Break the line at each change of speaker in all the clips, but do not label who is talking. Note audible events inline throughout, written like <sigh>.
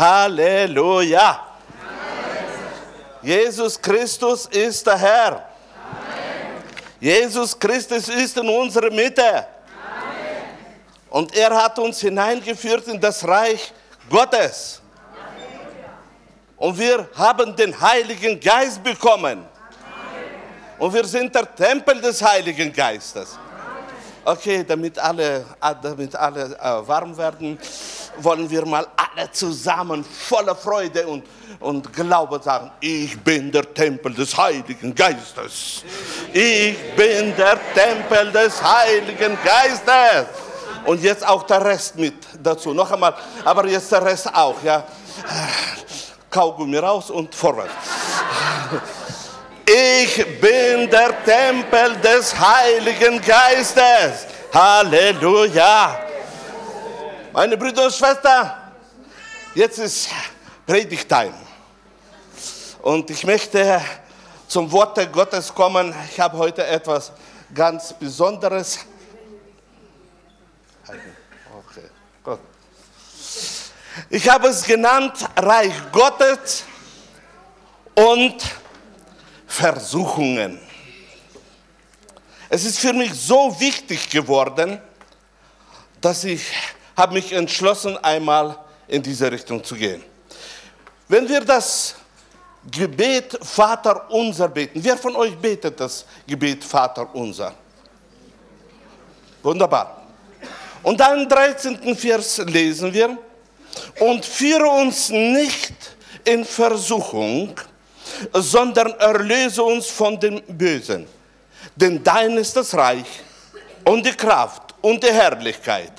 Halleluja. Jesus Christus ist der Herr. Jesus Christus ist in unserer Mitte. Und er hat uns hineingeführt in das Reich Gottes. Und wir haben den Heiligen Geist bekommen. Und wir sind der Tempel des Heiligen Geistes. Okay, damit alle, damit alle äh, warm werden, wollen wir mal alle zusammen voller Freude und, und Glaube sagen, ich bin der Tempel des Heiligen Geistes. Ich bin der Tempel des Heiligen Geistes. Und jetzt auch der Rest mit dazu. Noch einmal, aber jetzt der Rest auch, ja. Kaugummi raus und vorwärts. Ich bin der Tempel des Heiligen Geistes. Halleluja. Meine Brüder und Schwestern, jetzt ist Predigtime. Und ich möchte zum Wort Gottes kommen. Ich habe heute etwas ganz Besonderes. Ich habe es genannt Reich Gottes und Versuchungen. Es ist für mich so wichtig geworden, dass ich habe mich entschlossen, einmal in diese Richtung zu gehen. Wenn wir das Gebet Vater unser beten, wer von euch betet das Gebet Vater unser? Wunderbar. Und dann im 13. Vers lesen wir, und führe uns nicht in Versuchung, sondern erlöse uns von dem Bösen. Denn dein ist das Reich und die Kraft und die Herrlichkeit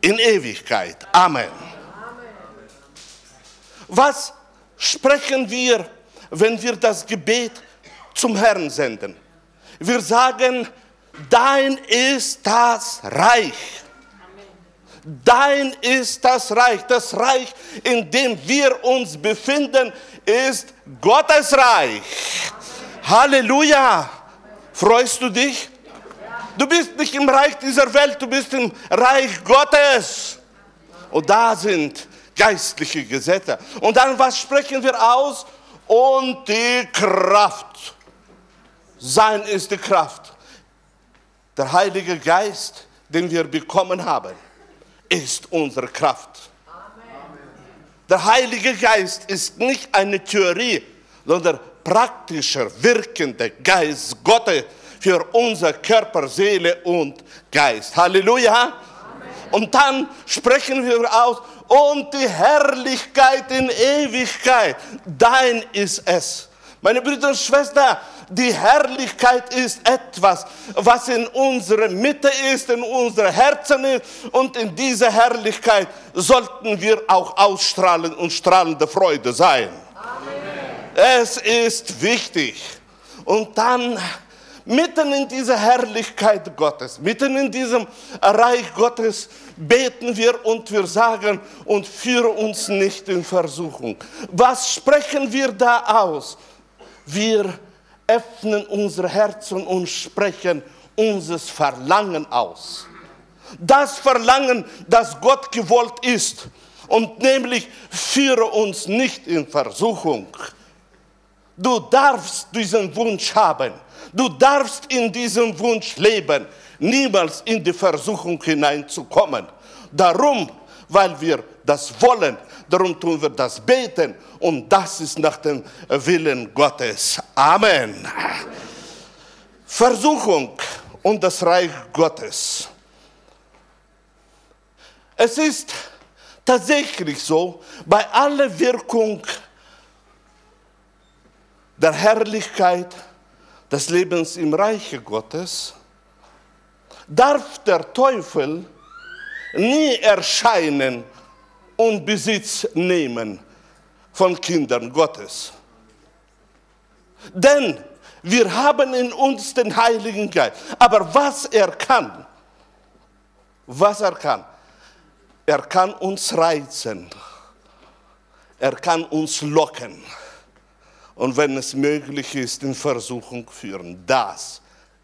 in Ewigkeit. Amen. Was sprechen wir, wenn wir das Gebet zum Herrn senden? Wir sagen, dein ist das Reich. Dein ist das Reich. Das Reich, in dem wir uns befinden, ist Gottes Reich. Halleluja. Freust du dich? Du bist nicht im Reich dieser Welt, du bist im Reich Gottes. Und da sind geistliche Gesetze. Und dann, was sprechen wir aus? Und die Kraft. Sein ist die Kraft. Der Heilige Geist, den wir bekommen haben, ist unsere Kraft. Der Heilige Geist ist nicht eine Theorie, sondern praktischer, wirkender Geist Gottes für unser Körper, Seele und Geist. Halleluja. Amen. Und dann sprechen wir aus, und die Herrlichkeit in Ewigkeit, dein ist es. Meine Brüder und Schwestern, die Herrlichkeit ist etwas, was in unserer Mitte ist, in unserem Herzen ist. Und in dieser Herrlichkeit sollten wir auch ausstrahlen und strahlende Freude sein. Amen. Es ist wichtig. Und dann mitten in dieser Herrlichkeit Gottes, mitten in diesem Reich Gottes beten wir und wir sagen und führe uns nicht in Versuchung. Was sprechen wir da aus? Wir öffnen unsere Herzen und sprechen unser Verlangen aus. Das Verlangen, das Gott gewollt ist. Und nämlich führe uns nicht in Versuchung. Du darfst diesen Wunsch haben. Du darfst in diesem Wunsch leben, niemals in die Versuchung hineinzukommen. Darum, weil wir das wollen, darum tun wir das beten und das ist nach dem Willen Gottes. Amen. Versuchung und das Reich Gottes. Es ist tatsächlich so, bei aller Wirkung der Herrlichkeit des Lebens im Reiche Gottes, darf der Teufel nie erscheinen und Besitz nehmen von Kindern Gottes. Denn wir haben in uns den Heiligen Geist. Aber was er kann, was er kann, er kann uns reizen, er kann uns locken und wenn es möglich ist, in Versuchung führen. Das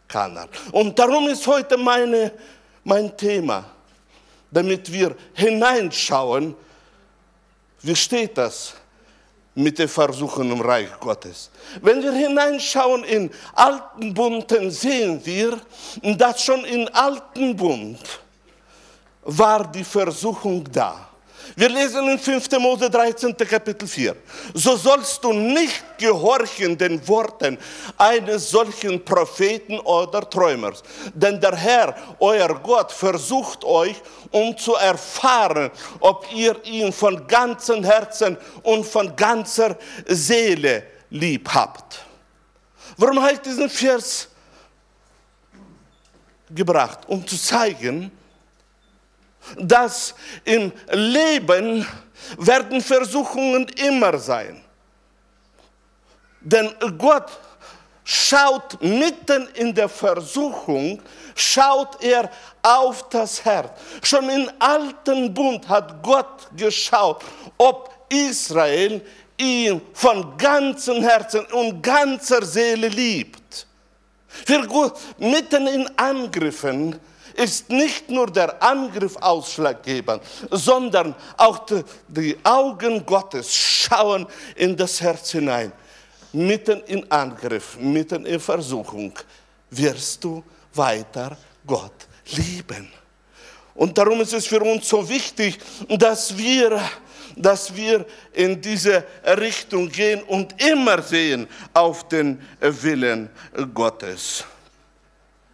kann er. Und darum ist heute meine, mein Thema, damit wir hineinschauen, Wie steht das mit den Versuchen im Reich Gottes? Wenn wir hineinschauen in alten Bund, sehen wir, dass schon in alten Bund war die Versuchung da. Wir lesen in 5. Mose 13. Kapitel 4. So sollst du nicht gehorchen den Worten eines solchen Propheten oder Träumers. Denn der Herr, euer Gott, versucht euch, um zu erfahren, ob ihr ihn von ganzem Herzen und von ganzer Seele lieb habt. Warum habe ich diesen Vers gebracht? Um zu zeigen, dass im Leben werden Versuchungen immer sein. Denn Gott schaut mitten in der Versuchung, schaut er auf das Herz. Schon im alten Bund hat Gott geschaut, ob Israel ihn von ganzem Herzen und ganzer Seele liebt. Für Gott, mitten in Angriffen ist nicht nur der Angriff ausschlaggebend, sondern auch die, Augen Gottes schauen in das Herz hinein. Mitten in Angriff, mitten in Versuchung wirst du weiter Gott lieben. Und darum ist es für uns so wichtig, dass wir, dass wir in diese Richtung gehen und immer sehen auf den Willen Gottes.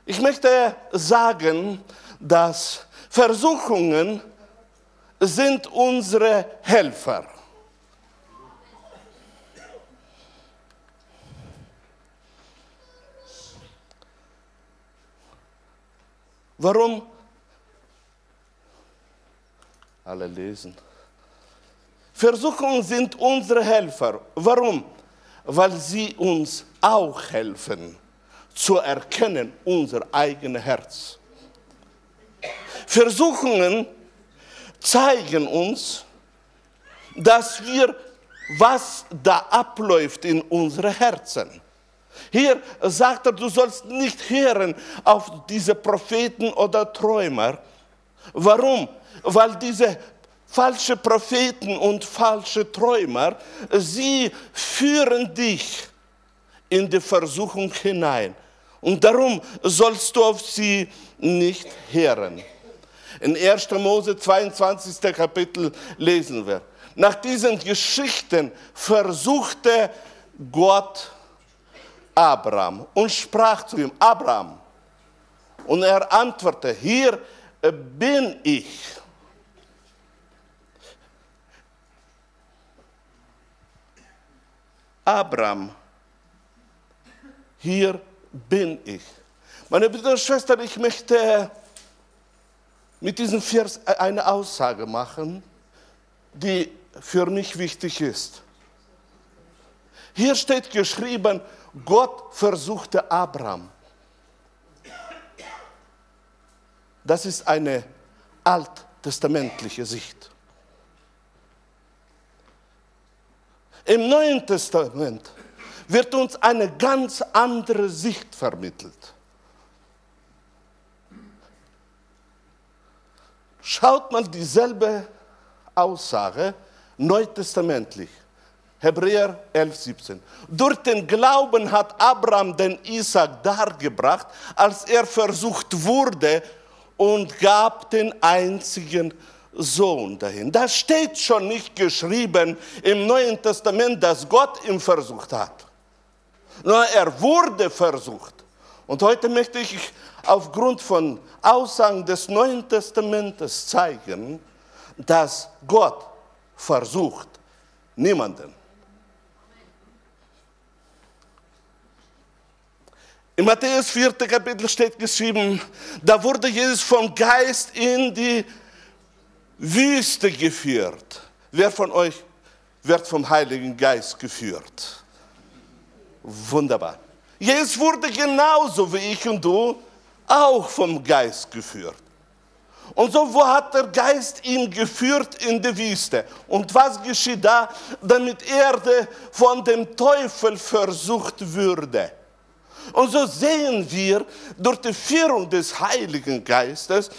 Ich möchte sagen, dass Versuchungen sind unsere Helfer. Warum? Alle lesen. Versuchungen sind unsere Helfer. Warum? Weil sie uns auch helfen zu erkennen, unser eigenes Herz. Versuchungen zeigen uns, dass wir, was da abläuft in unseren Herzen. Hier sagt er, du sollst nicht hören auf diese Propheten oder Träumer. Warum? Weil diese falsche Propheten und falsche Träumer, sie führen dich in die Versuchung hinein. Und darum sollst du auf sie nicht hören. In 1. Mose 22. Kapitel lesen wir. Nach diesen Geschichten versuchte Gott Abraham und sprach zu ihm, Abraham. Und er antwortete, hier bin ich. Abraham, hier bin ich bin ich. Meine Brüder und Schwestern, ich möchte mit diesem Vers eine Aussage machen, die für mich wichtig ist. Hier steht geschrieben, Gott versuchte Abraham. Das ist eine alttestamentliche Sicht. Im Neuen Testament wird uns eine ganz andere Sicht vermittelt. Schaut mal dieselbe Aussage neutestamentlich. Hebräer 11, 17. Durch den Glauben hat Abraham den Isaac dargebracht, als er versucht wurde und gab den einzigen Sohn dahin. Das steht schon nicht geschrieben im Neuen Testament, dass Gott ihn versucht hat. Nur er wurde versucht. Und heute möchte ich aufgrund von Aussagen des Neuen Testamentes zeigen, dass Gott versucht niemanden. In Matthäus 4. Kapitel steht geschrieben, da wurde Jesus vom Geist in die Wüste geführt. Wer von euch wird vom Heiligen Geist geführt? Wunderbar. Jesus wurde genauso wie ich und du auch vom Geist geführt. Und so wo hat der Geist ihn geführt in die Wüste. Und was geschieht da, damit Erde von dem Teufel versucht würde? Und so sehen wir, durch die Führung des Heiligen Geistes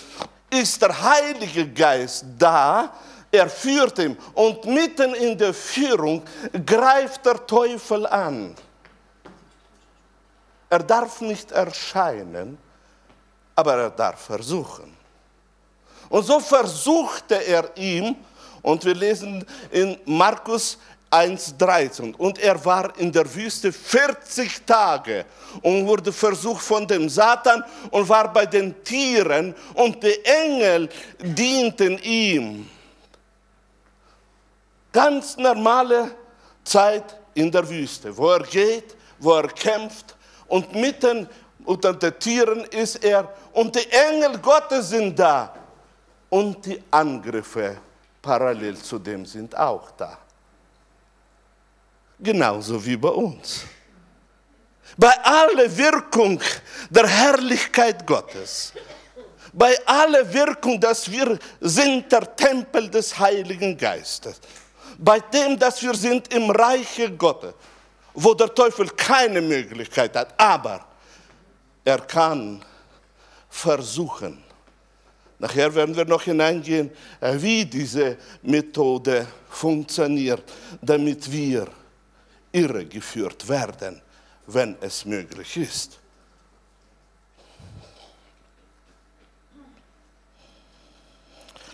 ist der Heilige Geist da, Er führt ihn und mitten in der Führung greift der Teufel an. Er darf nicht erscheinen, aber er darf versuchen. Und so versuchte er ihm, und wir lesen in Markus 1,13. Und er war in der Wüste 40 Tage und wurde versucht von dem Satan und war bei den Tieren und die Engel dienten ihm. Ganz normale Zeit in der Wüste, wo er geht, wo er kämpft und mitten unter den Tieren ist er. Und die Engel Gottes sind da. Und die Angriffe parallel zu dem sind auch da. Genauso wie bei uns. Bei aller Wirkung der Herrlichkeit Gottes, bei aller Wirkung, dass wir sind der Tempel des Heiligen Geistes, bei dem, dass wir sind im Reiche Gottes, wo der Teufel keine Möglichkeit hat, aber er kann versuchen. Nachher werden wir noch hineingehen, wie diese Methode funktioniert, damit wir irregeführt werden, wenn es möglich ist.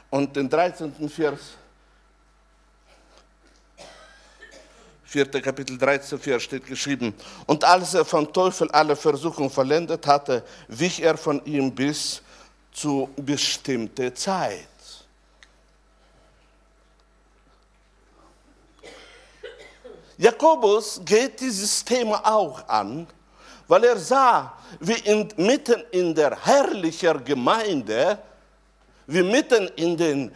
Und den 13. Vers, 4. Kapitel 13, Vers steht geschrieben, und als er vom Teufel alle Versuchung vollendet hatte, wich er von ihm bis zu bestimmter Zeit. Jakobus geht dieses Thema auch an, weil er sah, wie in, mitten in der herrlichen Gemeinde, wie mitten in den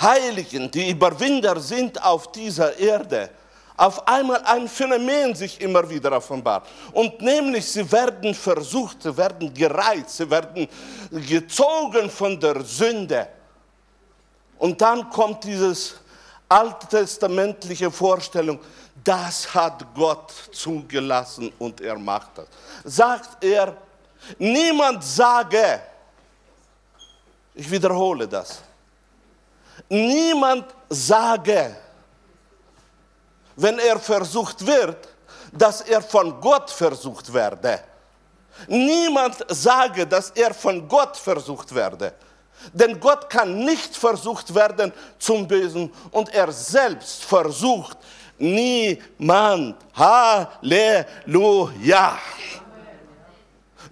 Heiligen, die Überwinder sind auf dieser Erde, auf einmal ein Phänomen sich immer wieder offenbart. Und nämlich, sie werden versucht, sie werden gereizt, sie werden gezogen von der Sünde. Und dann kommt dieses alttestamentliche Vorstellung, das hat Gott zugelassen und er macht das. Sagt er, niemand sage, ich wiederhole das, niemand sage, wenn er versucht wird, dass er von Gott versucht werde. Niemand sage, dass er von Gott versucht werde. Denn Gott kann nicht versucht werden zum Bösen und er selbst versucht niemand. Halleluja.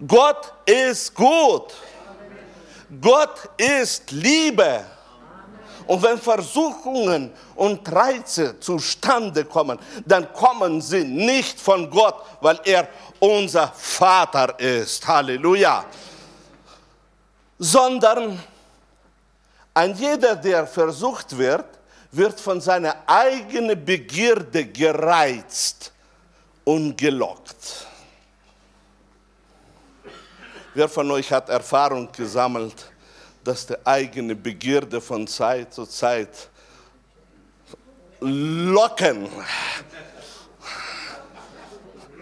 Gott ist gut. Gott ist Liebe. Und wenn Versuchungen und Reize zustande kommen, dann kommen sie nicht von Gott, weil er unser Vater ist. Halleluja. Sondern ein jeder, der versucht wird, wird von seiner eigenen Begierde gereizt und gelockt. Wer von euch hat Erfahrung gesammelt, dass die eigene Begierde von Zeit zu Zeit locken,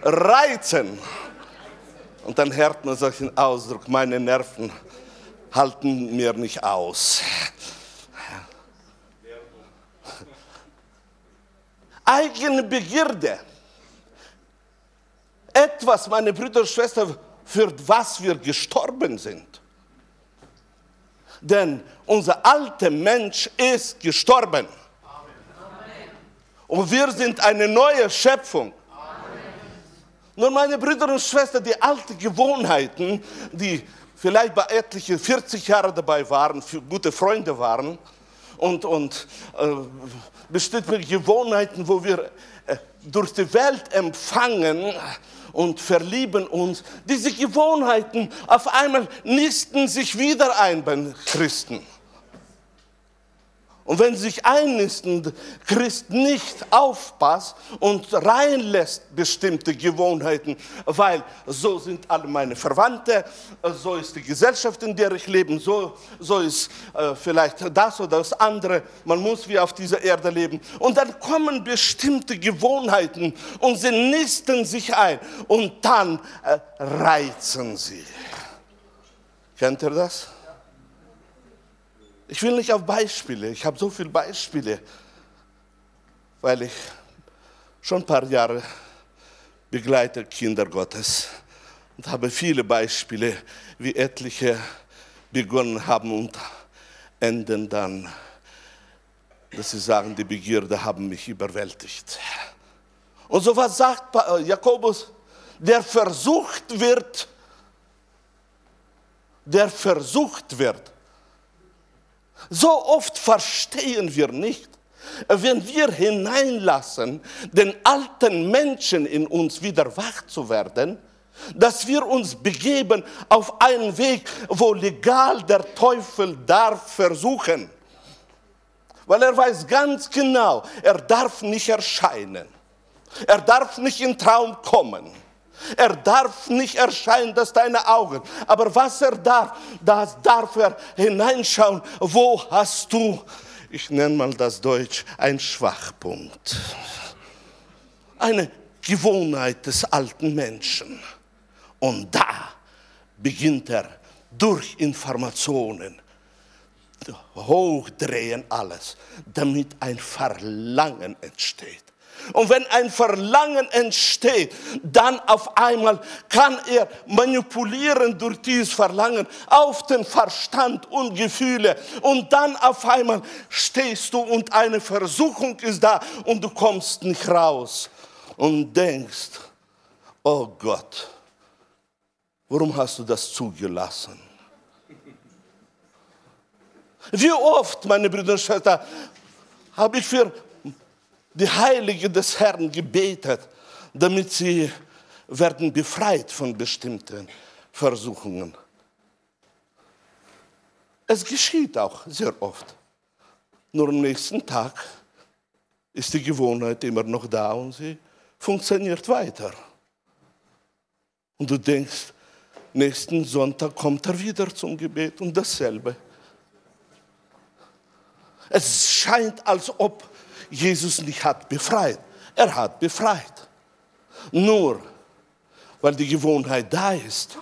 reizen. Und dann hört man solchen Ausdruck, meine Nerven halten mir nicht aus. eigene Begierde. Etwas, meine Brüder und Schwestern, für was wir gestorben sind. Denn unser alter Mensch ist gestorben. Und wir sind eine neue Schöpfung. Nur meine Brüder und Schwestern, die alten Gewohnheiten, die vielleicht bei etlichen 40 Jahren dabei waren, gute Freunde waren und, und äh, bestimmte Gewohnheiten, wo wir äh, durch die Welt empfangen und verlieben uns. Diese Gewohnheiten auf einmal nisten sich wieder ein bei Christen. Und wenn sich einnistend Christ nicht aufpasst und reinlässt bestimmte Gewohnheiten, weil so sind alle meine Verwandte, so ist die Gesellschaft, in der ich lebe, so, so ist äh, vielleicht das oder das andere, man muss wie auf dieser Erde leben. Und dann kommen bestimmte Gewohnheiten und sie nisten sich ein und dann äh, reizen sie. Kennt ihr das? Ich will nicht auf Beispiele, ich habe so viele Beispiele, weil ich schon ein paar Jahre begleite Kinder Gottes und habe viele Beispiele, wie etliche begonnen haben und enden dann, dass sie sagen, die Begierde haben mich überwältigt. Und so was sagt Jakobus, der versucht wird, der versucht wird. So oft verstehen wir nicht, wenn wir hineinlassen, den alten Menschen in uns wieder wach zu werden, dass wir uns begeben auf einen Weg, wo legal der Teufel darf versuchen. Weil er weiß ganz genau, er darf nicht erscheinen. Er darf nicht in Traum kommen. Er darf nicht erscheinen, dass deine Augen. Aber was er darf, das darf er hineinschauen. Wo hast du, ich nenne mal das Deutsch, ein Schwachpunkt? Eine Gewohnheit des alten Menschen. Und da beginnt er durch Informationen, hochdrehen alles, damit ein Verlangen entsteht. Und wenn ein Verlangen entsteht, dann auf einmal kann er manipulieren durch dieses Verlangen auf den Verstand und Gefühle. Und dann auf einmal stehst du und eine Versuchung ist da und du kommst nicht raus und denkst, oh Gott, warum hast du das zugelassen? Wie oft, meine Brüder und Schwestern, habe ich für die Heiligen des Herrn gebetet, damit sie werden befreit von bestimmten Versuchungen. Es geschieht auch sehr oft. Nur am nächsten Tag ist die Gewohnheit immer noch da und sie funktioniert weiter. Und du denkst, nächsten Sonntag kommt er wieder zum Gebet und dasselbe. Es scheint, als ob Jesus nicht hat befreit. Er hat befreit. Nur weil die Gewohnheit da ist,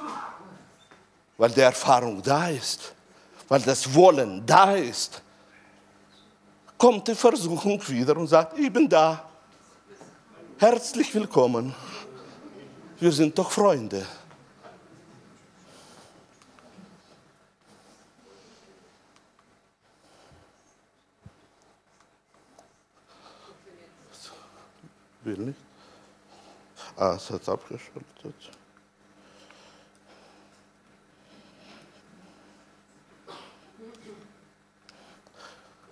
weil die Erfahrung da ist, weil das Wollen da ist, kommt die Versuchung wieder und sagt, ich bin da. Herzlich willkommen. Wir sind doch Freunde. Will nicht. Ah, es hat abgeschaltet.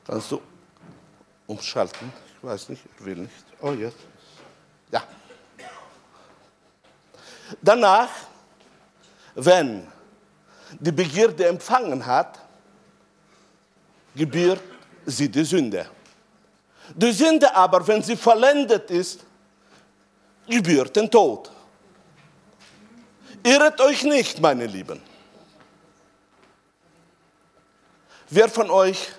Kannst du umschalten? Ich weiß nicht, ich will nicht. Oh, jetzt. Ja. Danach, wenn die Begierde empfangen hat, gebührt sie die Sünde. Die Sünde aber, wenn sie vollendet ist, gebührt den Tod. Irret euch nicht, meine Lieben. Wer von euch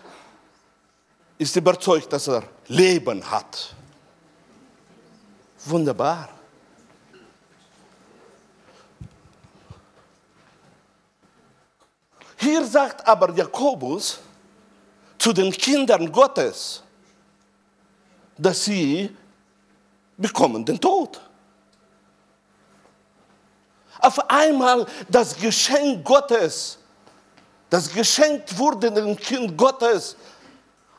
ist überzeugt, dass er Leben hat? Wunderbar. Hier sagt aber Jakobus zu den Kindern Gottes, dass sie bekommen den Tod. Auf einmal das Geschenk Gottes, das geschenkt wurde dem Kind Gottes,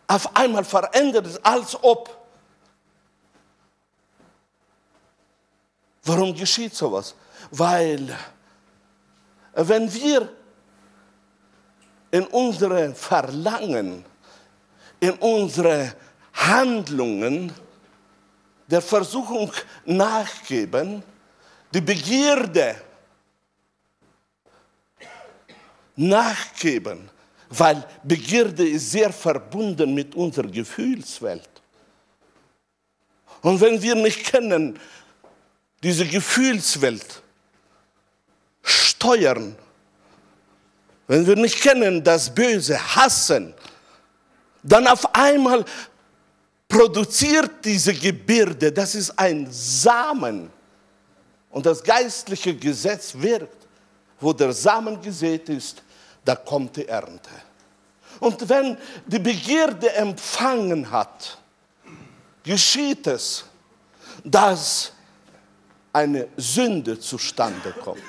auf einmal verändert es, als ob. Warum geschieht sowas? Weil wenn wir in unsere Verlangen, in unsere Handlungen der Versuchung nachgeben, die Begierde nachgeben, weil Begierde ist sehr verbunden mit unserer Gefühlswelt. Und wenn wir nicht kennen, diese Gefühlswelt steuern, wenn wir nicht kennen, das Böse hassen, dann auf einmal produziert diese Gebirde, das ist ein Samen. Und das geistliche Gesetz wirkt. Wo der Samen gesät ist, da kommt die Ernte. Und wenn die Begierde empfangen hat, geschieht es, dass eine Sünde zustande kommt.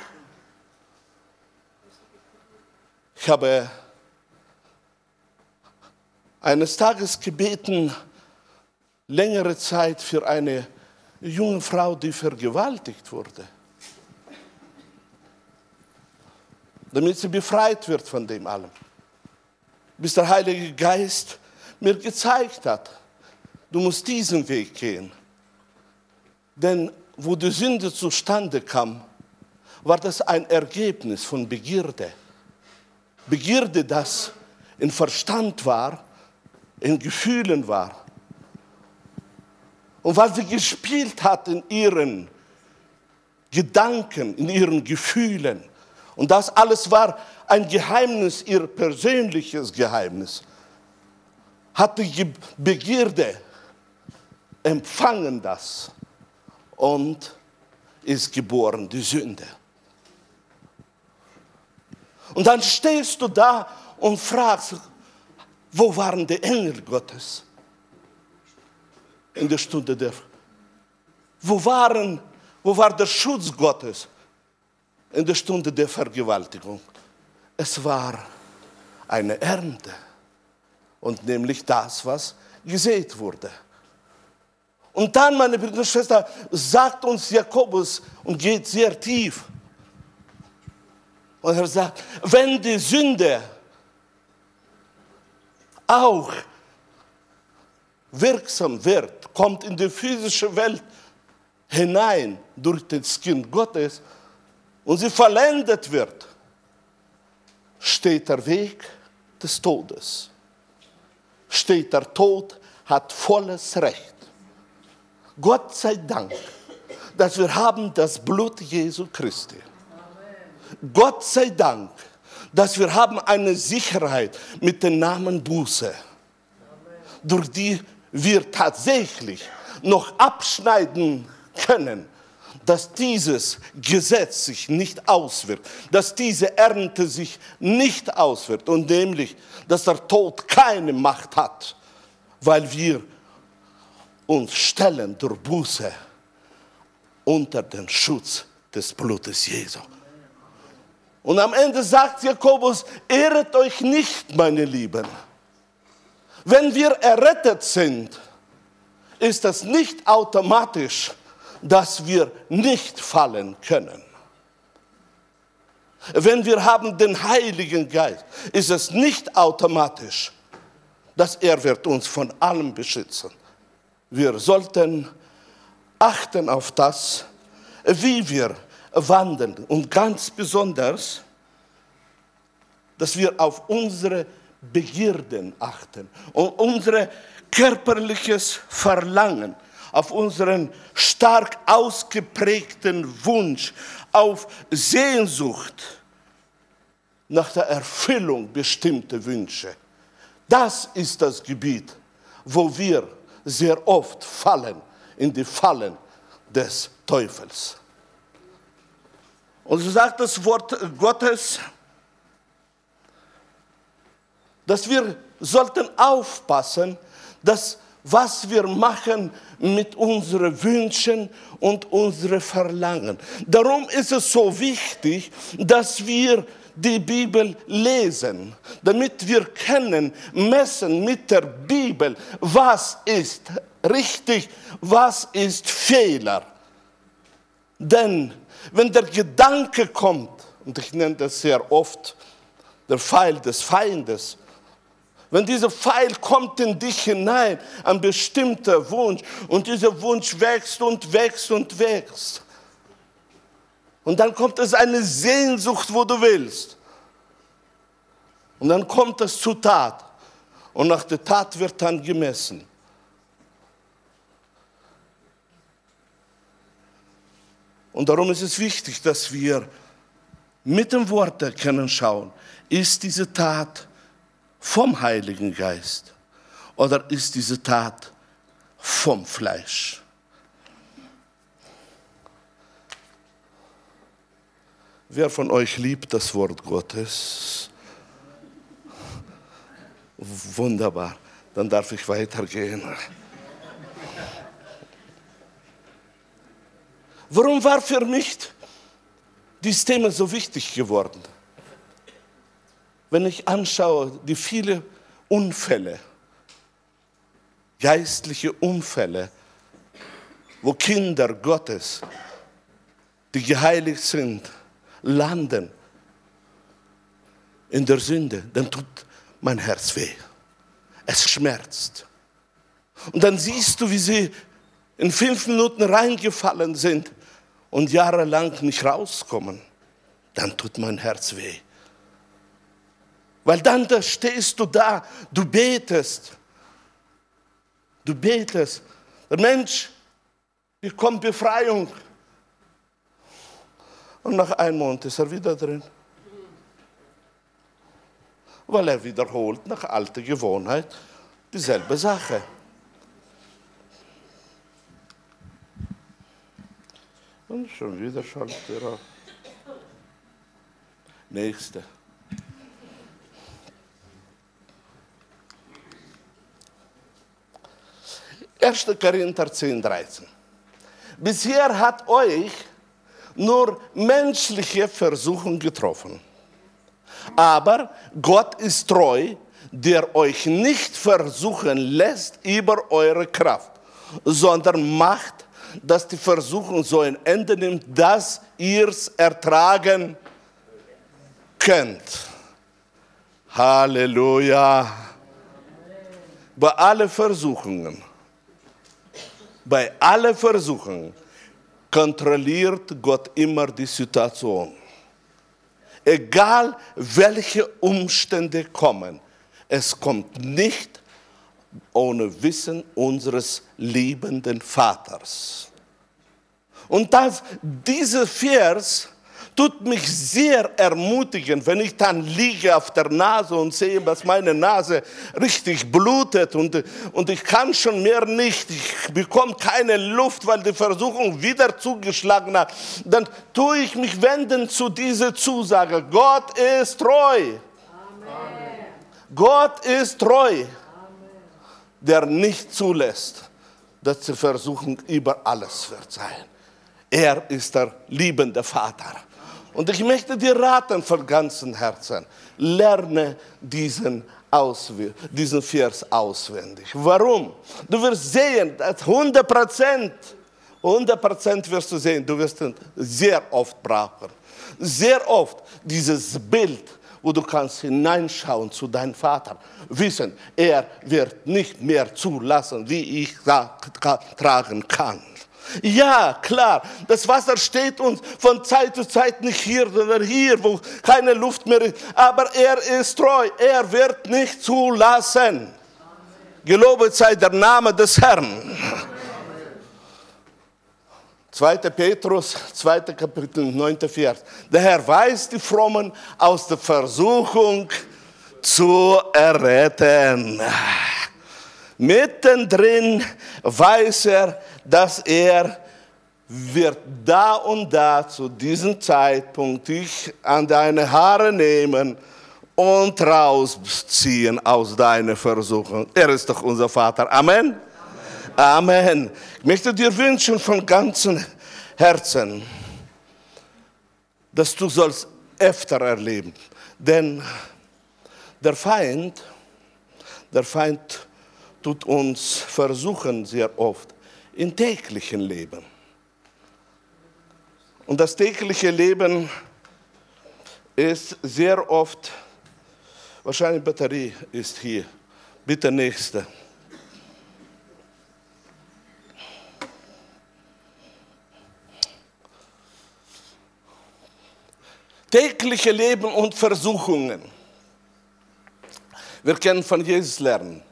Ich habe eines Tages gebeten, längere Zeit für eine junge Frau, die vergewaltigt wurde, damit sie befreit wird von dem allem. Bis der Heilige Geist mir gezeigt hat, du musst diesen Weg gehen. Denn wo die Sünde zustande kam, war das ein Ergebnis von Begierde. Begierde, das in Verstand war, in Gefühlen war. Und was sie gespielt hat in ihren Gedanken, in ihren Gefühlen. Und das alles war ein Geheimnis, ihr persönliches Geheimnis. Hatte Begierde empfangen das und ist geboren, die Sünde. Und dann stehst du da und fragst, wo waren die Engel Gottes? In der Stunde der. Wo, waren, wo war der Schutz Gottes? In der Stunde der Vergewaltigung. Es war eine Ernte. Und nämlich das, was gesät wurde. Und dann, meine Brüder und Schwestern, sagt uns Jakobus und geht sehr tief. Und er sagt, wenn die Sünde auch wirksam wird, kommt in die physische Welt hinein durch das Kind Gottes und sie vollendet wird, steht der Weg des Todes. Steht der Tod, hat volles Recht. Gott sei Dank, dass wir haben das Blut Jesu Christi. Gott sei Dank, dass wir haben eine Sicherheit mit dem Namen Buße, durch die wir tatsächlich noch abschneiden können, dass dieses Gesetz sich nicht auswirkt, dass diese Ernte sich nicht auswirkt und nämlich, dass der Tod keine Macht hat, weil wir uns stellen durch Buße unter den Schutz des Blutes Jesu. Und am Ende sagt Jakobus, ehret euch nicht, meine Lieben. Wenn wir errettet sind, ist das nicht automatisch, dass wir nicht fallen können. Wenn wir haben den Heiligen Geist, ist es nicht automatisch, dass er wird uns von allem beschützen. Wir sollten achten auf das, wie wir wandeln und ganz besonders, dass wir auf unsere Begierden achten und unser körperliches Verlangen, auf unseren stark ausgeprägten Wunsch, auf Sehnsucht nach der Erfüllung bestimmter Wünsche. Das ist das Gebiet, wo wir sehr oft fallen in die Fallen des Teufels. Und so sagt das Wort Gottes, dass wir sollten aufpassen, dass was wir machen mit unseren Wünschen und unseren Verlangen. Darum ist es so wichtig, dass wir die Bibel lesen, damit wir können messen mit der Bibel, was ist richtig, was ist Fehler. Denn wenn der Gedanke kommt, und ich nenne das sehr oft der Pfeil des Feindes, wenn dieser Pfeil kommt in dich hinein, ein bestimmter Wunsch, und dieser Wunsch wächst und wächst und wächst, und dann kommt es eine Sehnsucht, wo du willst. Und dann kommt es zur Tat. Und nach der Tat wird dann gemessen. Und darum ist es wichtig, dass wir mit dem Wort erkennen schauen, ist diese Tat vom Heiligen Geist oder ist diese Tat vom Fleisch? Wer von euch liebt das Wort Gottes? Wunderbar, dann darf ich weitergehen. Warum war für mich dieses Thema so wichtig geworden? Wenn ich anschaue, die vielen Unfälle, geistliche Unfälle, wo Kinder Gottes, die geheiligt sind, landen in der Sünde, dann tut mein Herz weh. Es schmerzt. Und dann siehst du, wie sie in fünf Minuten reingefallen sind und jahrelang nicht rauskommen. Dann tut mein Herz weh. Weil dann da stehst du da, du betest. Du betest. Der Mensch bekommt Befreiung. Und nach einem Monat ist er wieder drin. Weil er wiederholt nach alter Gewohnheit dieselbe Sache. Und schon wieder schaltet er auf. Nächste. 1. Korinther 10, 13. Bisher hat euch nur menschliche Versuchung getroffen. Aber Gott ist treu, der euch nicht versuchen lässt über eure Kraft, sondern macht, dass die Versuchung so ein Ende nimmt, dass ihr es ertragen könnt. Halleluja. Bei allen Versuchungen bei allen Versuchen kontrolliert Gott immer die Situation. Egal welche Umstände kommen, es kommt nicht ohne Wissen unseres liebenden Vaters. Und das, dieser Vers tut mich sehr ermutigen, wenn ich dann liege auf der Nase und sehe, dass meine Nase richtig blutet und, und ich kann schon mehr nicht, ich bekomme keine Luft, weil die Versuchung wieder zugeschlagen hat, dann tue ich mich wenden zu dieser Zusage. Gott ist treu. Amen. Gott ist treu, Amen. der nicht zulässt, dass die Versuchung über alles wird sein. Er ist der liebende Vater. Und ich möchte dir raten von ganzem Herzen, lerne diesen, diesen Vers auswendig. Warum? Du wirst sehen, dass 100 Prozent, 100 Prozent wirst du sehen, du wirst ihn sehr oft brauchen. Sehr oft dieses Bild, wo du kannst hineinschauen zu deinem Vater, wissen, er wird nicht mehr zulassen, wie ich tragen kann. Ja, klar, das Wasser steht uns von Zeit zu Zeit nicht hier, sondern hier, wo keine Luft mehr ist. Aber er ist treu, er wird nicht zulassen. Gelobet sei der Name des Herrn. 2. Petrus, 2. Kapitel, 9. Vers. Der Herr weiß die Frommen aus der Versuchung zu erretten. Mittendrin weiß er, dass er wird da und da zu diesem Zeitpunkt dich an deine Haare nehmen und rausziehen aus deiner Versuchung. Er ist doch unser Vater. Amen. Amen. Ich möchte dir wünschen von ganzem Herzen, dass du sollst öfter erleben. Denn der Feind, der Feind tut uns versuchen sehr oft im täglichen Leben. Und das tägliche Leben ist sehr oft, wahrscheinlich Batterie ist hier. Bitte nächste. Tägliche Leben und Versuchungen. Wir können von Jesus lernen.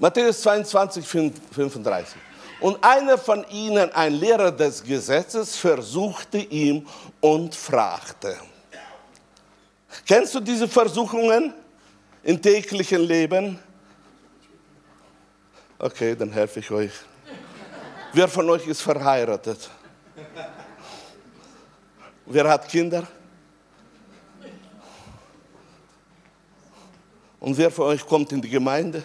Matthäus 22, 35. Und einer von ihnen, ein Lehrer des Gesetzes, versuchte ihn und fragte. Kennst du diese Versuchungen im täglichen Leben? Okay, dann helfe ich euch. Wer von euch ist verheiratet? Wer hat Kinder? Und wer von euch kommt in die Gemeinde?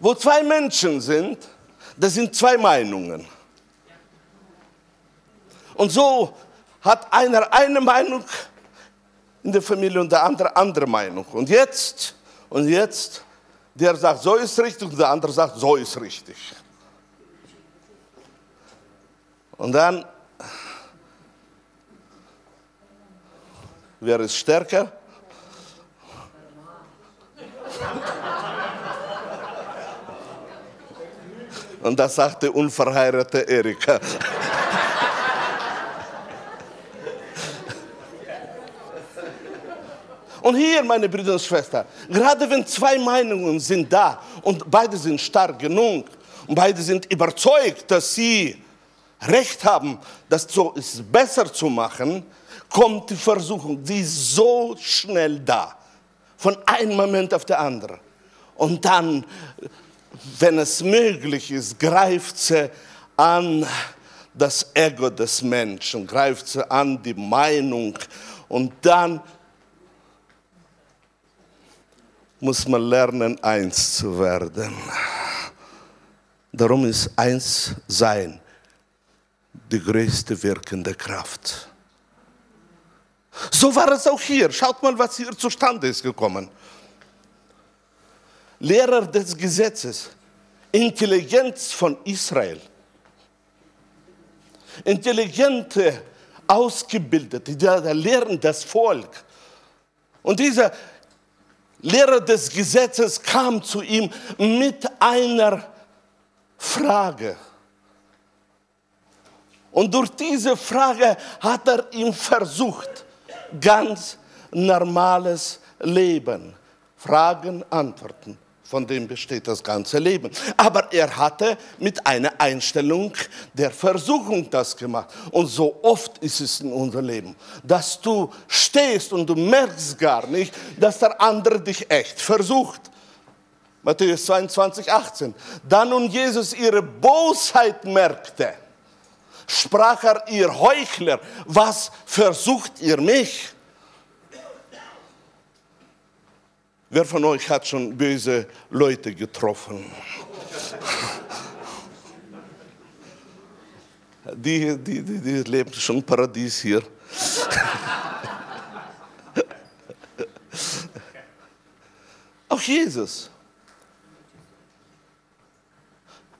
Wo zwei Menschen sind, das sind zwei Meinungen. Und so hat einer eine Meinung in der Familie und der andere andere Meinung. Und jetzt, und jetzt, der sagt, so ist richtig, und der andere sagt, so ist richtig. Und dann, wer ist stärker? Und das sagte unverheiratete Erika. Und hier, meine Brüder und Schwestern, gerade wenn zwei Meinungen sind da und beide sind stark genug und beide sind überzeugt, dass sie Recht haben, das so ist besser zu machen, kommt die Versuchung, die ist so schnell da, von einem Moment auf den anderen. Und dann, wenn es möglich ist, greift sie an das Ego des Menschen, greift sie an die Meinung und dann muss man lernen, eins zu werden. Darum ist eins sein die größte wirkende Kraft. So war es auch hier. Schaut mal, was hier zustande ist gekommen. Lehrer des Gesetzes, Intelligenz von Israel, intelligente, ausgebildete, die lehren das Volk. Und dieser Lehrer des Gesetzes kam zu ihm mit einer Frage. Und durch diese Frage hat er ihm versucht, ganz normales Leben, Fragen, Antworten, von dem besteht das ganze Leben. Aber er hatte mit einer Einstellung der Versuchung das gemacht. Und so oft ist es in unserem Leben, dass du stehst und du merkst gar nicht, dass der andere dich echt versucht. Matthäus 22, 18. Da nun Jesus ihre Bosheit merkte, sprach er, ihr Heuchler, was versucht ihr mich? Wer von euch hat schon böse Leute getroffen? Die, die, die, die leben schon im Paradies hier. Auch Jesus.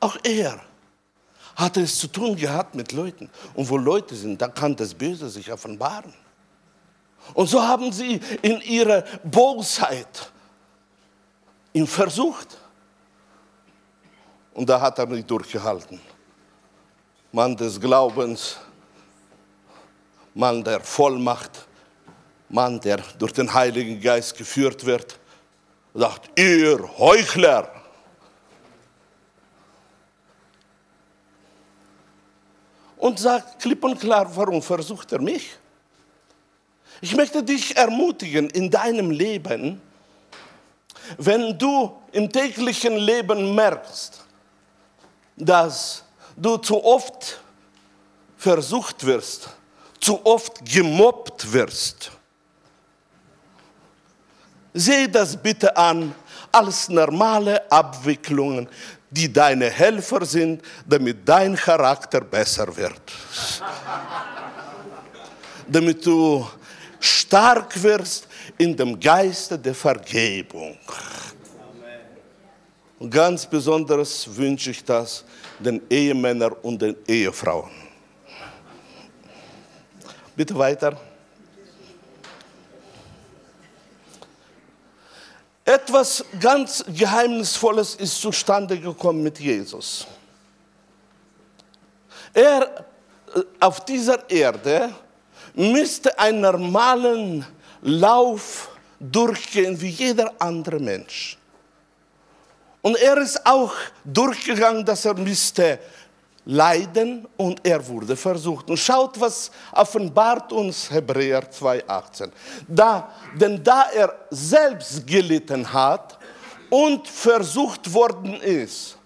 Auch er hatte es zu tun gehabt mit Leuten. Und wo Leute sind, da kann das Böse sich offenbaren. Und so haben sie in ihrer Bosheit ihn versucht. Und da hat er nicht durchgehalten. Mann des Glaubens, Mann der Vollmacht, Mann, der durch den Heiligen Geist geführt wird, sagt, ihr Heuchler, und sagt klipp und klar, warum versucht er mich? Ich möchte dich ermutigen in deinem Leben, wenn du im täglichen Leben merkst, dass du zu oft versucht wirst, zu oft gemobbt wirst, sehe das bitte an als normale Abwicklungen die deine Helfer sind, damit dein Charakter besser wird. <laughs> damit du stark wirst in dem Geiste der Vergebung. Und ganz besonders wünsche ich das den Ehemännern und den Ehefrauen. Bitte weiter. Etwas ganz Geheimnisvolles ist zustande gekommen mit Jesus. Er äh, auf dieser Erde müsste einen normalen Lauf durchgehen wie jeder andere Mensch. Und er ist auch durchgegangen, dass er müsste leiden und er wurde versucht. Und schaut, was offenbart uns Hebräer 2,18. Da, denn da er selbst gelitten hat und versucht worden ist,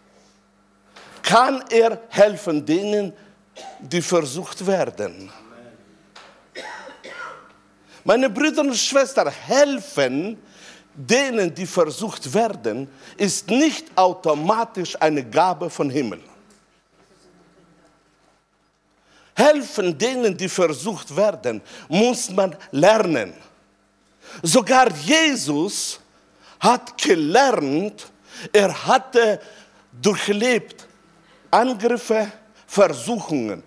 kann er helfen denen, die versucht werden. Meine Brüder und Schwestern, helfen denen, die versucht werden, ist nicht automatisch eine Gabe von Himmel. Helfen denen, die versucht werden, muss man lernen. Sogar Jesus hat gelernt, er hatte durchlebt Angriffe, Versuchungen.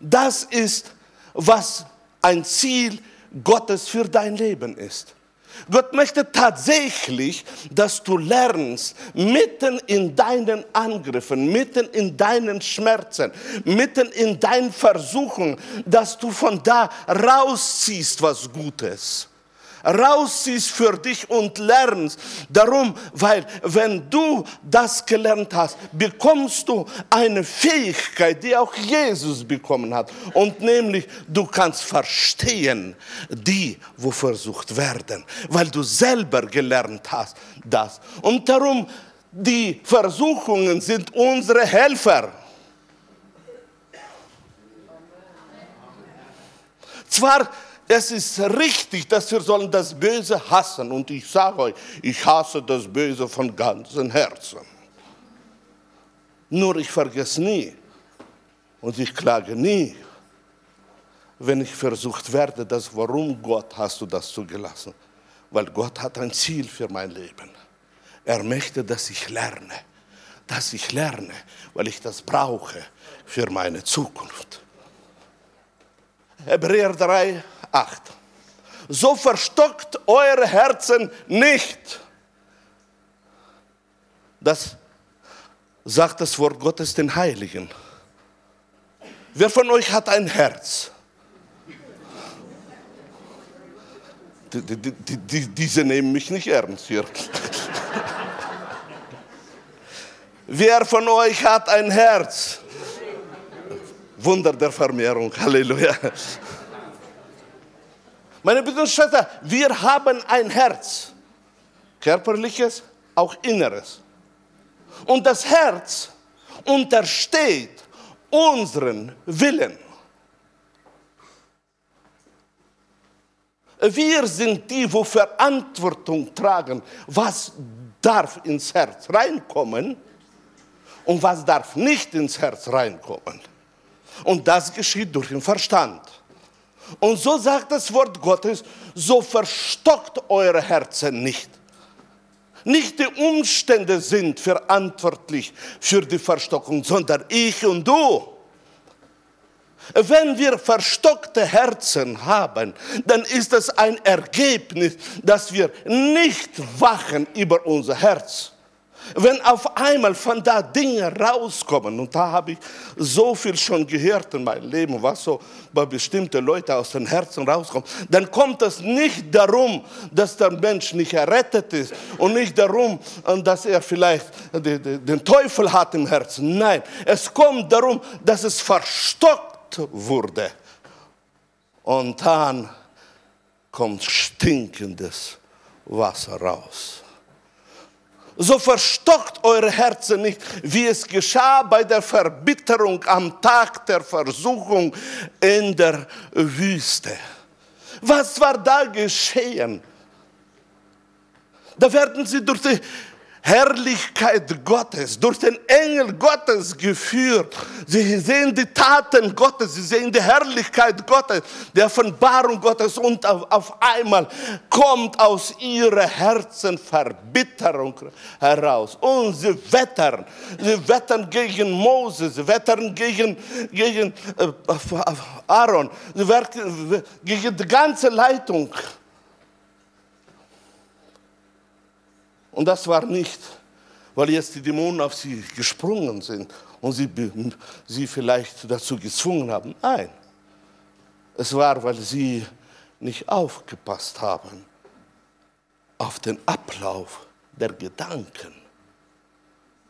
Das ist, was ein Ziel Gottes für dein Leben ist. Gott möchte tatsächlich, dass du lernst, mitten in deinen Angriffen, mitten in deinen Schmerzen, mitten in deinen Versuchen, dass du von da rausziehst was Gutes rausziehst für dich und lernst. Darum, weil wenn du das gelernt hast, bekommst du eine Fähigkeit, die auch Jesus bekommen hat. Und nämlich, du kannst verstehen, die, wo versucht werden, weil du selber gelernt hast das. Und darum, die Versuchungen sind unsere Helfer. Zwar es ist richtig, dass wir sollen das Böse hassen. Und ich sage euch, ich hasse das Böse von ganzem Herzen. Nur ich vergesse nie und ich klage nie, wenn ich versucht werde, dass warum Gott hast du das zugelassen? Weil Gott hat ein Ziel für mein Leben. Er möchte, dass ich lerne, dass ich lerne, weil ich das brauche für meine Zukunft. Hebräer 3, 8. So verstockt eure Herzen nicht. Das sagt das Wort Gottes den Heiligen. Wer von euch hat ein Herz? Die, die, die, diese nehmen mich nicht ernst hier. <laughs> Wer von euch hat ein Herz? Wunder der Vermehrung, Halleluja. Meine Brüder und Schwestern, wir haben ein Herz, körperliches, auch inneres. Und das Herz untersteht unseren Willen. Wir sind die, wo Verantwortung tragen, was darf ins Herz reinkommen und was darf nicht ins Herz reinkommen. Und das geschieht durch den Verstand. Und so sagt das Wort Gottes, so verstockt eure Herzen nicht. Nicht die Umstände sind verantwortlich für die Verstockung, sondern ich und du. Wenn wir verstockte Herzen haben, dann ist es ein Ergebnis, dass wir nicht wachen über unser Herz. Wenn auf einmal von da Dinge rauskommen, und da habe ich so viel schon gehört in meinem Leben, was so bei bestimmten Leuten aus den Herzen rauskommt, dann kommt es nicht darum, dass der Mensch nicht errettet ist und nicht darum, dass er vielleicht den Teufel hat im Herzen. Nein, es kommt darum, dass es verstockt wurde. Und dann kommt stinkendes Wasser raus so verstockt eure Herzen nicht, wie es geschah bei der Verbitterung am Tag der Versuchung in der Wüste. Was war da geschehen? Da werden sie durch die Herrlichkeit Gottes, durch den Engel Gottes geführt. Sie sehen die Taten Gottes, sie sehen die Herrlichkeit Gottes, die Offenbarung Gottes und auf, auf einmal kommt aus ihren Herzen Verbitterung heraus. Und sie wettern, sie wettern gegen Moses, sie wettern gegen, gegen äh, Aaron, sie wettern gegen die ganze Leitung. Und das war nicht, weil jetzt die Dämonen auf sie gesprungen sind und sie, sie vielleicht dazu gezwungen haben. Nein, es war, weil sie nicht aufgepasst haben auf den Ablauf der Gedanken.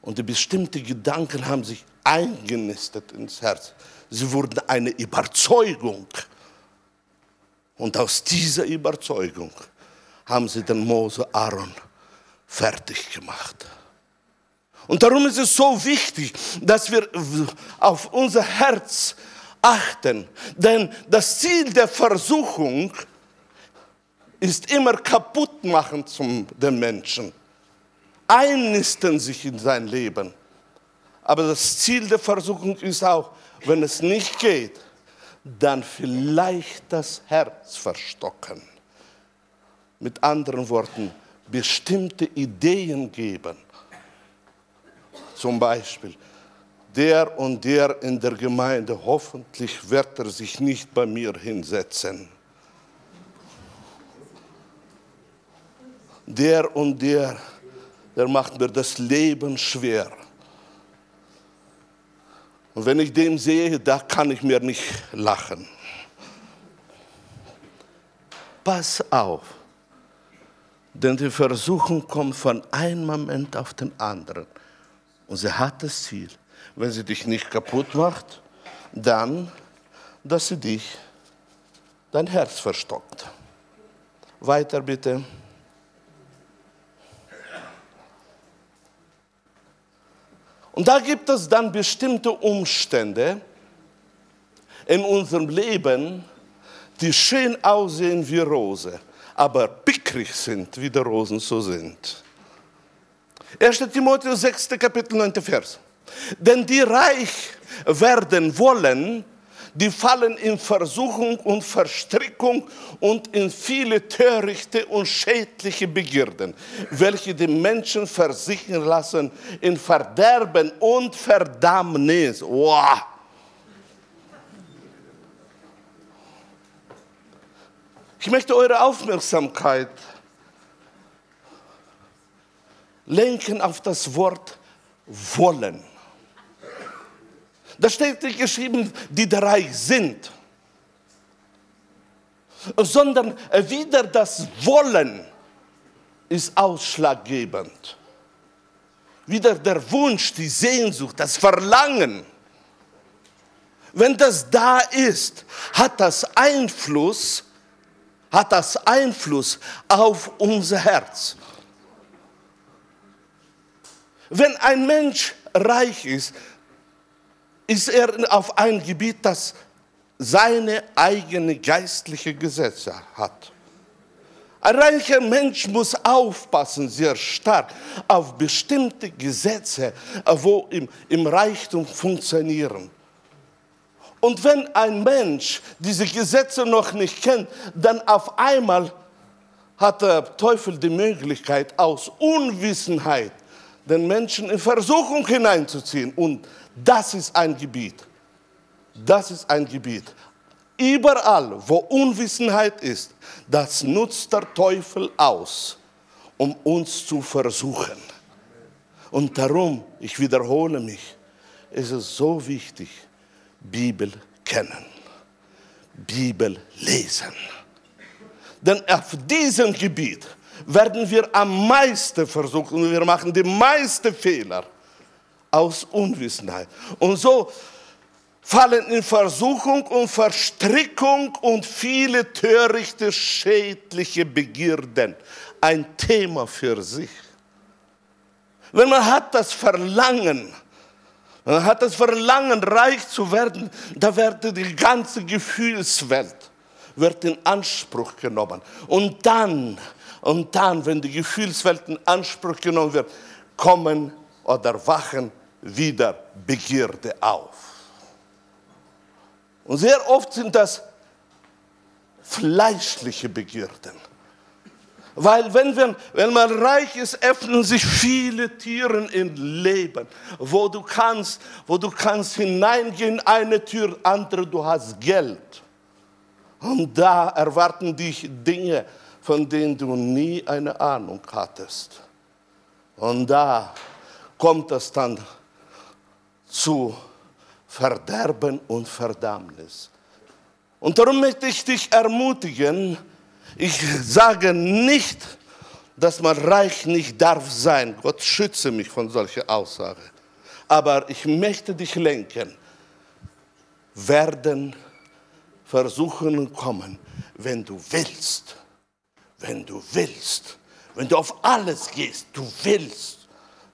Und die bestimmten Gedanken haben sich eingenistet ins Herz. Sie wurden eine Überzeugung. Und aus dieser Überzeugung haben sie den Mose Aaron fertig gemacht. Und darum ist es so wichtig, dass wir auf unser Herz achten. Denn das Ziel der Versuchung ist immer kaputt machen zum den Menschen. Einnisten sich in sein Leben. Aber das Ziel der Versuchung ist auch, wenn es nicht geht, dann vielleicht das Herz verstocken. Mit anderen Worten, bestimmte Ideen geben. Zum Beispiel, der und der in der Gemeinde, hoffentlich wird er sich nicht bei mir hinsetzen. Der und der, der macht mir das Leben schwer. Und wenn ich den sehe, da kann ich mir nicht lachen. Pass auf, denn die Versuchung kommt von einem Moment auf den anderen. Und sie hat das Ziel, wenn sie dich nicht kaputt macht, dann, dass sie dich, dein Herz verstockt. Weiter bitte. Und da gibt es dann bestimmte Umstände in unserem Leben, die schön aussehen wie Rose, aber pickrig sind, wie die Rosen so sind. 1. Timotheus 6. Kapitel 9. Vers. Denn die reich werden wollen, die fallen in Versuchung und Verstrickung und in viele törichte und schädliche Begierden, welche die Menschen versichern lassen in Verderben und Verdammnis. Wow. Ich möchte eure Aufmerksamkeit lenken auf das Wort wollen. Da steht nicht geschrieben, die drei sind, sondern wieder das Wollen ist ausschlaggebend. Wieder der Wunsch, die Sehnsucht, das Verlangen. Wenn das da ist, hat das Einfluss, hat das Einfluss auf unser Herz. Wenn ein Mensch reich ist, ist er auf ein Gebiet, das seine eigene geistliche Gesetze hat. Ein reicher Mensch muss aufpassen, sehr stark, auf bestimmte Gesetze, wo im, im Reichtum funktionieren. Und wenn ein Mensch diese Gesetze noch nicht kennt, dann auf einmal hat der Teufel die Möglichkeit, aus Unwissenheit den Menschen in Versuchung hineinzuziehen. Und das ist ein Gebiet. Das ist ein Gebiet. Überall, wo Unwissenheit ist, das nutzt der Teufel aus, um uns zu versuchen. Und darum, ich wiederhole mich, ist es so wichtig, Bibel kennen, Bibel lesen. Denn auf diesem Gebiet werden wir am meisten versuchen wir machen die meisten Fehler aus Unwissenheit. Und so fallen in Versuchung und Verstrickung und viele törichte, schädliche Begierden. Ein Thema für sich. Wenn man hat das Verlangen, man hat das Verlangen, reich zu werden, da wird die ganze Gefühlswelt wird in Anspruch genommen. Und dann und dann, wenn die Gefühlswelt in Anspruch genommen wird, kommen oder wachen wieder Begierde auf. Und sehr oft sind das fleischliche Begierden. Weil wenn, wir, wenn man reich ist, öffnen sich viele Türen im Leben, wo du kannst, wo du kannst hineingehen, eine Tür, andere, du hast Geld. Und da erwarten dich Dinge, von denen du nie eine Ahnung hattest. Und da kommt es dann zu Verderben und Verdammnis. Und darum möchte ich dich ermutigen, ich sage nicht, dass man reich nicht darf sein. Gott schütze mich von solcher Aussage. Aber ich möchte dich lenken. Werden Versuchungen kommen, wenn du willst wenn du willst, wenn du auf alles gehst, du willst,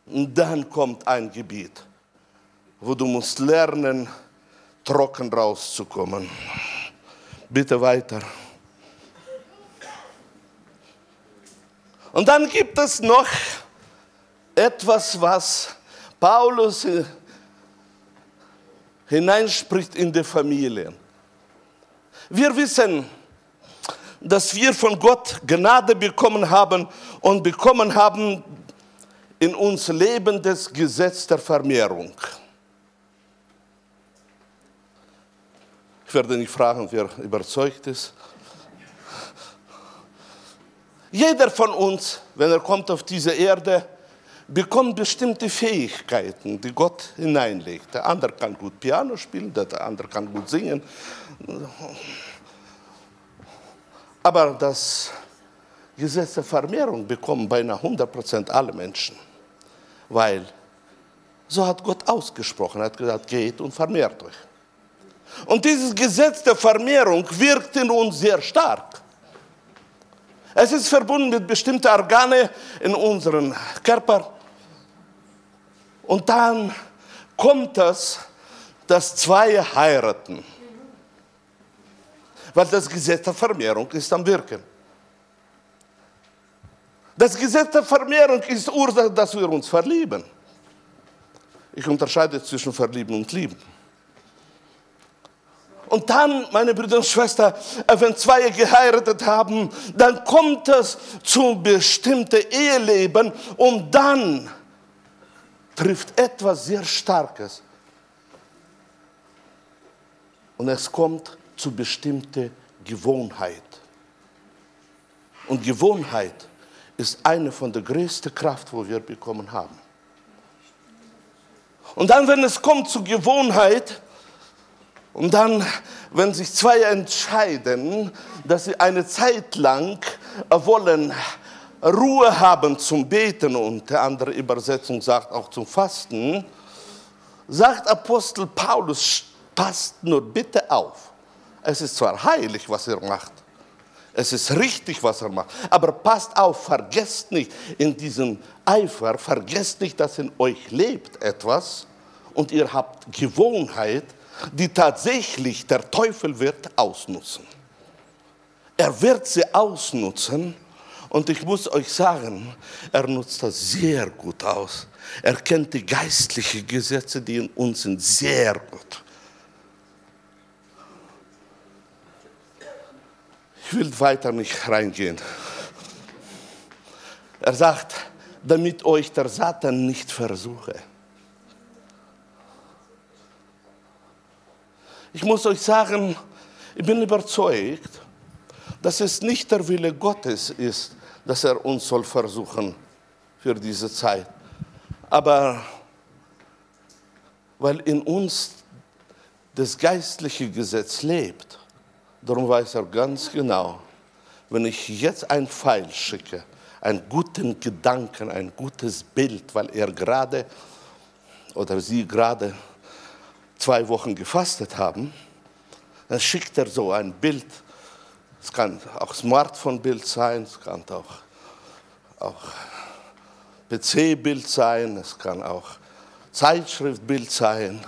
und dann kommt ein Gebiet, wo du musst lernen trocken rauszukommen. Bitte weiter. Und dann gibt es noch etwas, was Paulus hineinspricht in die Familien. Wir wissen, dass wir von Gott Gnade bekommen haben und bekommen haben in uns lebendes Gesetz der Vermehrung. Ich werde nicht fragen, wer überzeugt ist. Jeder von uns, wenn er kommt auf diese Erde, bekommt bestimmte Fähigkeiten, die Gott hineinlegt. Der andere kann gut Piano spielen, der andere kann gut singen. Aber das Gesetz der Vermehrung bekommen beinahe 100% alle Menschen, weil so hat Gott ausgesprochen, er hat gesagt, geht und vermehrt euch. Und dieses Gesetz der Vermehrung wirkt in uns sehr stark. Es ist verbunden mit bestimmten Organen in unserem Körper. Und dann kommt es, dass zwei heiraten. Weil das Gesetz der Vermehrung ist am Wirken. Das Gesetz der Vermehrung ist Ursache, dass wir uns verlieben. Ich unterscheide zwischen Verlieben und Lieben. Und dann, meine Brüder und Schwestern, äh, wenn zwei geheiratet haben, dann kommt es zu bestimmten Eheleben und dann trifft etwas sehr Starkes. Und es kommt zu bestimmter Gewohnheit. Und Gewohnheit ist eine von der größten Kraft, wo wir bekommen haben. Und dann, wenn es kommt zu Gewohnheit, und dann, wenn sich zwei entscheiden, dass sie eine Zeit lang wollen Ruhe haben zum Beten und der andere Übersetzung sagt auch zum Fasten, sagt Apostel Paulus, passt nur bitte auf. Es ist zwar heilig, was er macht, es ist richtig, was er macht, aber passt auf, vergesst nicht in diesem Eifer, vergesst nicht, dass in euch lebt etwas und ihr habt Gewohnheit, die tatsächlich der Teufel wird ausnutzen. Er wird sie ausnutzen und ich muss euch sagen, er nutzt das sehr gut aus. Er kennt die geistlichen Gesetze, die in uns sind, sehr gut. Ich will weiter nicht reingehen. Er sagt, damit euch der Satan nicht versuche. Ich muss euch sagen, ich bin überzeugt, dass es nicht der Wille Gottes ist, dass er uns soll versuchen für diese Zeit. Aber weil in uns das geistliche Gesetz lebt, darum weiß er ganz genau, wenn ich jetzt ein Pfeil schicke, einen guten Gedanken, ein gutes Bild, weil er gerade oder sie gerade zwei Wochen gefastet haben, dann schickt er so ein Bild. Es kann auch Smartphone-Bild sein, es kann auch, auch PC-Bild sein, es kann auch Zeitschriftbild sein.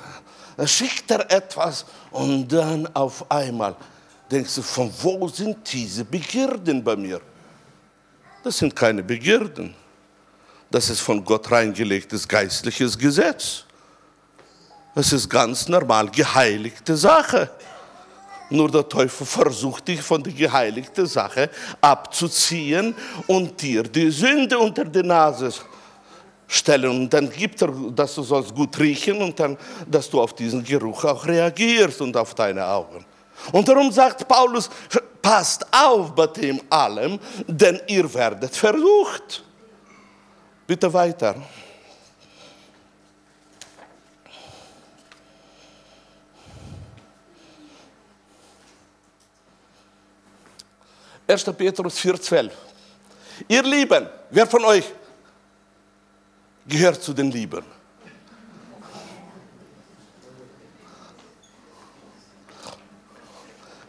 Dann schickt er etwas und dann auf einmal denkst du, von wo sind diese Begierden bei mir? Das sind keine Begierden. Das ist von Gott reingelegtes geistliches Gesetz. Es ist ganz normal geheiligte Sache. Nur der Teufel versucht dich von der geheiligten Sache abzuziehen und dir die Sünde unter die Nase stellen. Und dann gibt er, dass du sollst gut riechen und dann, dass du auf diesen Geruch auch reagierst und auf deine Augen. Und darum sagt Paulus, passt auf bei dem allem, denn ihr werdet versucht. Bitte weiter. 1. Petrus 4,12. Ihr Lieben, wer von euch gehört zu den Lieben?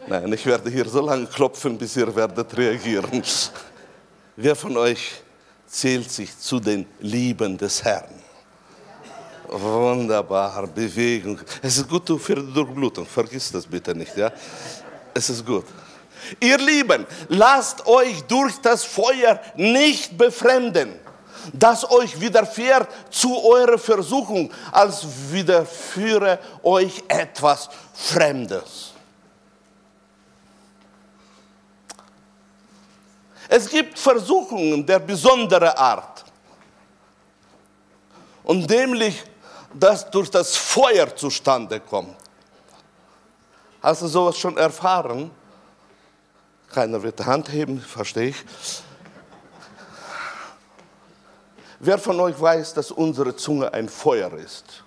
Nein, ich werde hier so lange klopfen, bis ihr werdet reagieren. Wer von euch zählt sich zu den Lieben des Herrn? Wunderbar, Bewegung. Es ist gut für die Durchblutung, vergiss das bitte nicht, ja? Es ist gut. Ihr Lieben, lasst euch durch das Feuer nicht befremden, das euch widerfährt zu eurer Versuchung, als widerführe euch etwas Fremdes. Es gibt Versuchungen der besonderen Art. Und nämlich, dass durch das Feuer zustande kommt. Hast du sowas schon erfahren? Keiner wird die Hand heben, verstehe ich. Wer von euch weiß, dass unsere Zunge ein Feuer ist?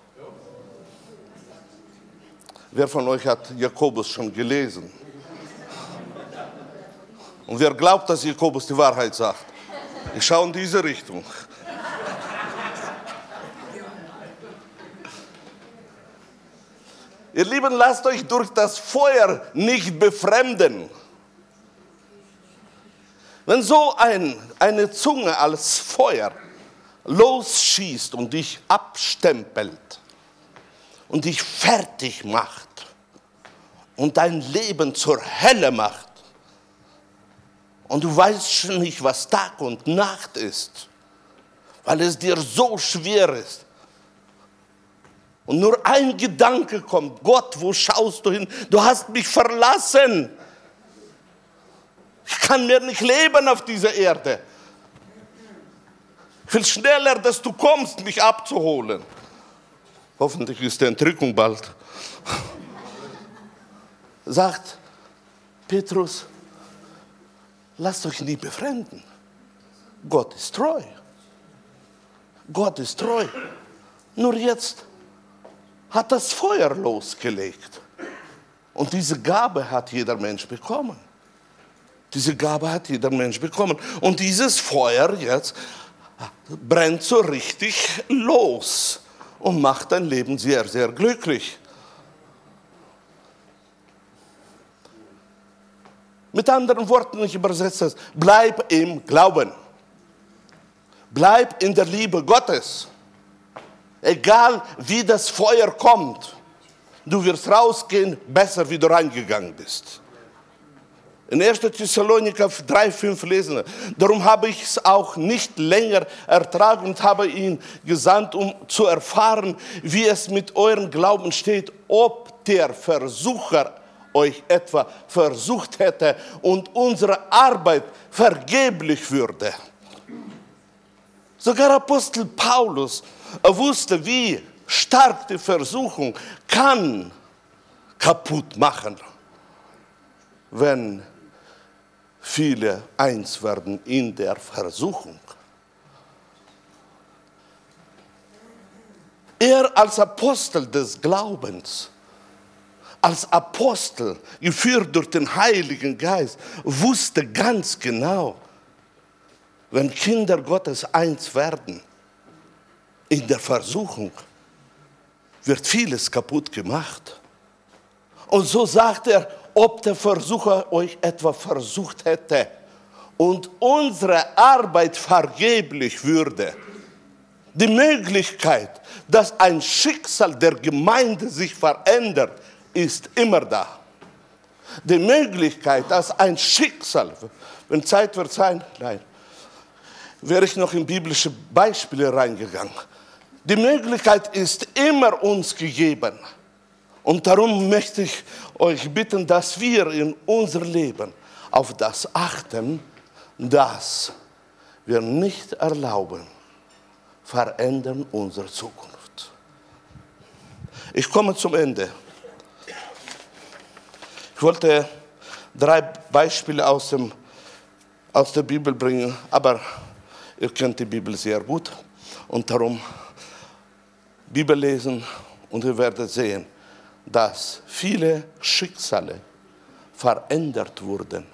Wer von euch hat Jakobus schon gelesen? Und wer glaubt, dass Jakobus die Wahrheit sagt? Ich schaue in diese Richtung. Ihr Lieben, lasst euch durch das Feuer nicht befremden. Wenn so ein, eine Zunge als Feuer losschießt und dich abstempelt und dich fertig macht und dein Leben zur Hölle macht, und du weißt schon nicht, was Tag und Nacht ist, weil es dir so schwer ist. Und nur ein Gedanke kommt, Gott, wo schaust du hin? Du hast mich verlassen. Ich kann mehr nicht leben auf dieser Erde. Will schneller, dass du kommst, mich abzuholen. Hoffentlich ist die Entrückung bald. Sagt Petrus, lasst euch nie befremden. Gott ist treu. Gott ist treu. Nur jetzt hat das Feuer losgelegt. Und diese Gabe hat jeder Mensch bekommen. Diese Gabe hat jeder Mensch bekommen. Und dieses Feuer jetzt brennt so richtig los und macht dein Leben sehr, sehr glücklich. Mit anderen Worten, ich übersetze es, bleib im Glauben. Bleib in der Liebe Gottes. Egal wie das Feuer kommt, du wirst rausgehen, besser wie du reingegangen bist. In 1. Thessaloniker 3,5 lesen. Darum habe ich es auch nicht länger ertragen und habe ihn gesandt, um zu erfahren, wie es mit eurem Glauben steht, ob der Versucher euch etwa versucht hätte und unsere Arbeit vergeblich würde. Sogar Apostel Paulus wusste, wie stark die Versuchung kann kaputt machen, wenn viele eins werden in der Versuchung. Er als Apostel des Glaubens als Apostel, geführt durch den Heiligen Geist, wusste ganz genau, wenn Kinder Gottes eins werden, in der Versuchung wird vieles kaputt gemacht. Und so sagt er, ob der Versucher euch etwa versucht hätte und unsere Arbeit vergeblich würde. Die Möglichkeit, dass ein Schicksal der Gemeinde sich verändert, ist immer da. Die Möglichkeit, dass ein Schicksal, wenn Zeit wird sein, nein, wäre ich noch in biblische Beispiele reingegangen. Die Möglichkeit ist immer uns gegeben. Und darum möchte ich euch bitten, dass wir in unser Leben auf das achten, dass wir nicht erlauben, verändern unsere Zukunft. Ich komme zum Ende. Ich wollte drei Beispiele aus, dem, aus der Bibel bringen, aber ihr kennt die Bibel sehr gut und darum Bibel lesen und ihr werdet sehen, dass viele Schicksale verändert wurden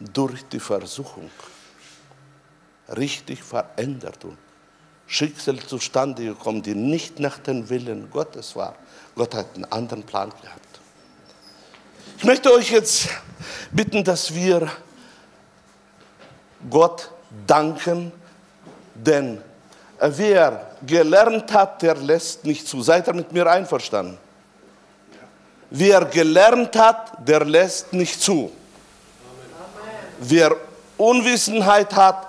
durch die Versuchung. Richtig verändert wurden. Schicksale zustande gekommen, die nicht nach dem Willen Gottes waren. Gott hat einen anderen Plan gehabt. Ich möchte euch jetzt bitten, dass wir Gott danken, denn Wer gelernt hat, der lässt nicht zu. Seid ihr mit mir einverstanden? Wer gelernt hat, der lässt nicht zu. Wer Unwissenheit hat,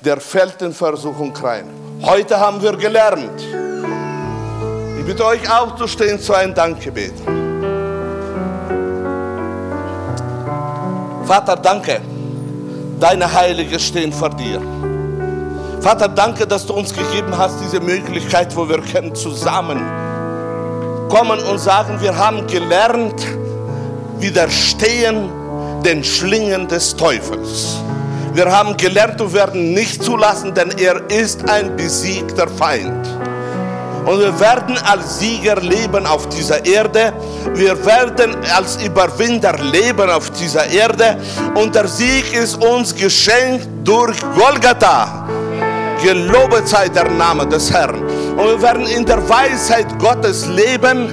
der fällt in Versuchung rein. Heute haben wir gelernt. Ich bitte euch aufzustehen zu einem Dankgebet. Vater, danke. Deine Heilige stehen vor dir. Vater, danke, dass du uns gegeben hast, diese Möglichkeit, wo wir können zusammen kommen und sagen, wir haben gelernt, widerstehen den Schlingen des Teufels. Wir haben gelernt und werden nicht zulassen, denn er ist ein besiegter Feind. Und wir werden als Sieger leben auf dieser Erde. Wir werden als Überwinder leben auf dieser Erde. Und der Sieg ist uns geschenkt durch Golgatha. Gelobet sei der Name des Herrn. Und wir werden in der Weisheit Gottes leben.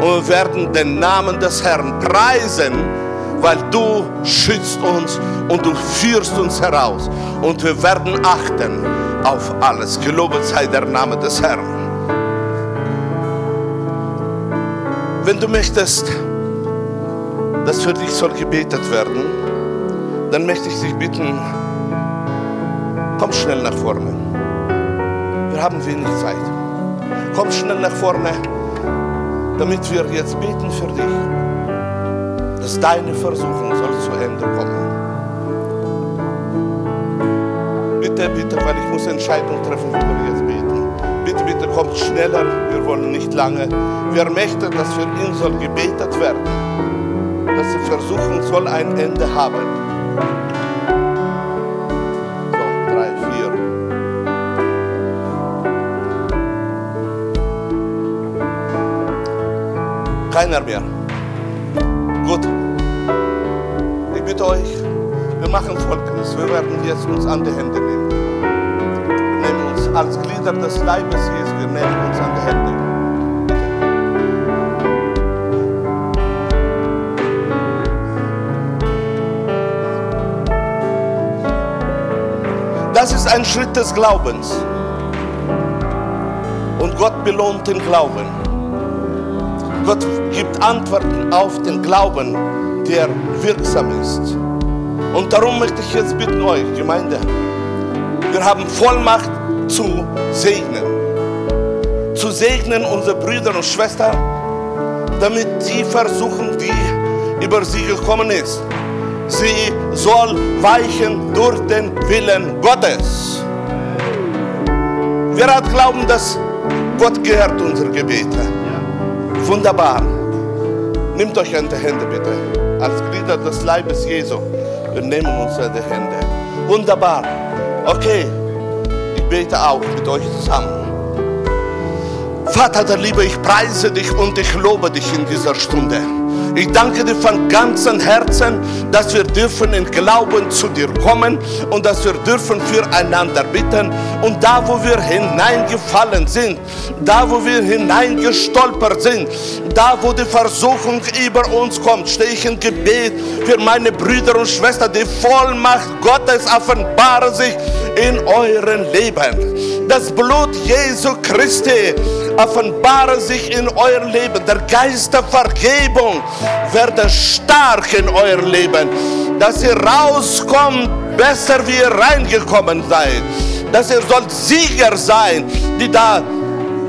Und wir werden den Namen des Herrn preisen, weil du schützt uns und du führst uns heraus. Und wir werden achten auf alles. Gelobet sei der Name des Herrn. Wenn du möchtest, dass für dich soll gebetet werden, dann möchte ich dich bitten, komm schnell nach vorne. Wir haben wenig Zeit. Komm schnell nach vorne, damit wir jetzt beten für dich, dass deine Versuchung soll zu Ende kommen. Bitte, bitte, weil ich muss Entscheidungen treffen, wie wir jetzt beten. Bitte, bitte kommt schneller, wir wollen nicht lange. Wer möchte, dass für ihn soll gebetet werden, dass die Versuchung soll ein Ende haben. Keiner mehr. Gut. Ich bitte euch, wir machen Folgendes. Wir werden jetzt uns an die Hände nehmen. Wir nehmen uns als Glieder des Leibes Jesu, wir nehmen uns an die Hände. Das ist ein Schritt des Glaubens. Und Gott belohnt den Glauben. Gott gibt Antworten auf den Glauben, der wirksam ist. Und darum möchte ich jetzt bitten euch, Gemeinde, wir haben Vollmacht zu segnen. Zu segnen unsere Brüder und Schwestern, damit die versuchen, die über sie gekommen ist. Sie soll weichen durch den Willen Gottes. Wer hat Glauben, dass Gott gehört unsere Gebete? Wunderbar. Nehmt euch an die Hände bitte, als Glieder des Leibes Jesu. Wir nehmen uns an die Hände. Wunderbar. Okay, ich bete auch mit euch zusammen. Vater der Liebe, ich preise dich und ich lobe dich in dieser Stunde. Ich danke dir von ganzem Herzen, dass wir dürfen in Glauben zu dir kommen und dass wir dürfen füreinander bitten. Und da, wo wir hineingefallen sind, da, wo wir hineingestolpert sind, da, wo die Versuchung über uns kommt, stehe ich in Gebet für meine Brüder und Schwestern. Die Vollmacht Gottes offenbare sich in euren Leben. Das Blut Jesu Christi offenbare sich in euer Leben. Der Geist der Vergebung werde stark in euer Leben, dass ihr rauskommt, besser wie ihr reingekommen seid. Dass ihr sollt Sieger sein, die da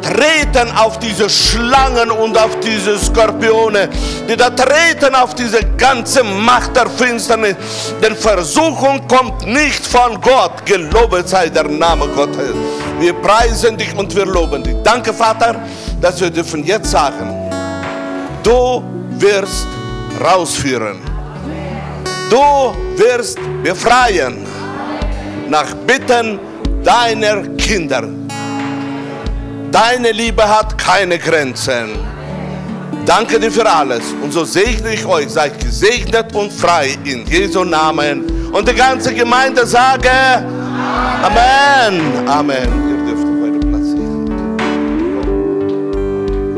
treten auf diese Schlangen und auf diese Skorpione, die da treten auf diese ganze Macht der Finsternis. Denn Versuchung kommt nicht von Gott. Gelobet sei der Name Gottes. Wir preisen dich und wir loben dich. Danke, Vater, dass wir dürfen jetzt sagen, du wirst rausführen. Du wirst befreien nach Bitten deiner Kinder. Deine Liebe hat keine Grenzen. Danke dir für alles. Und so segne ich euch. Seid gesegnet und frei in Jesu Namen. Und die ganze Gemeinde sage Amen. Amen.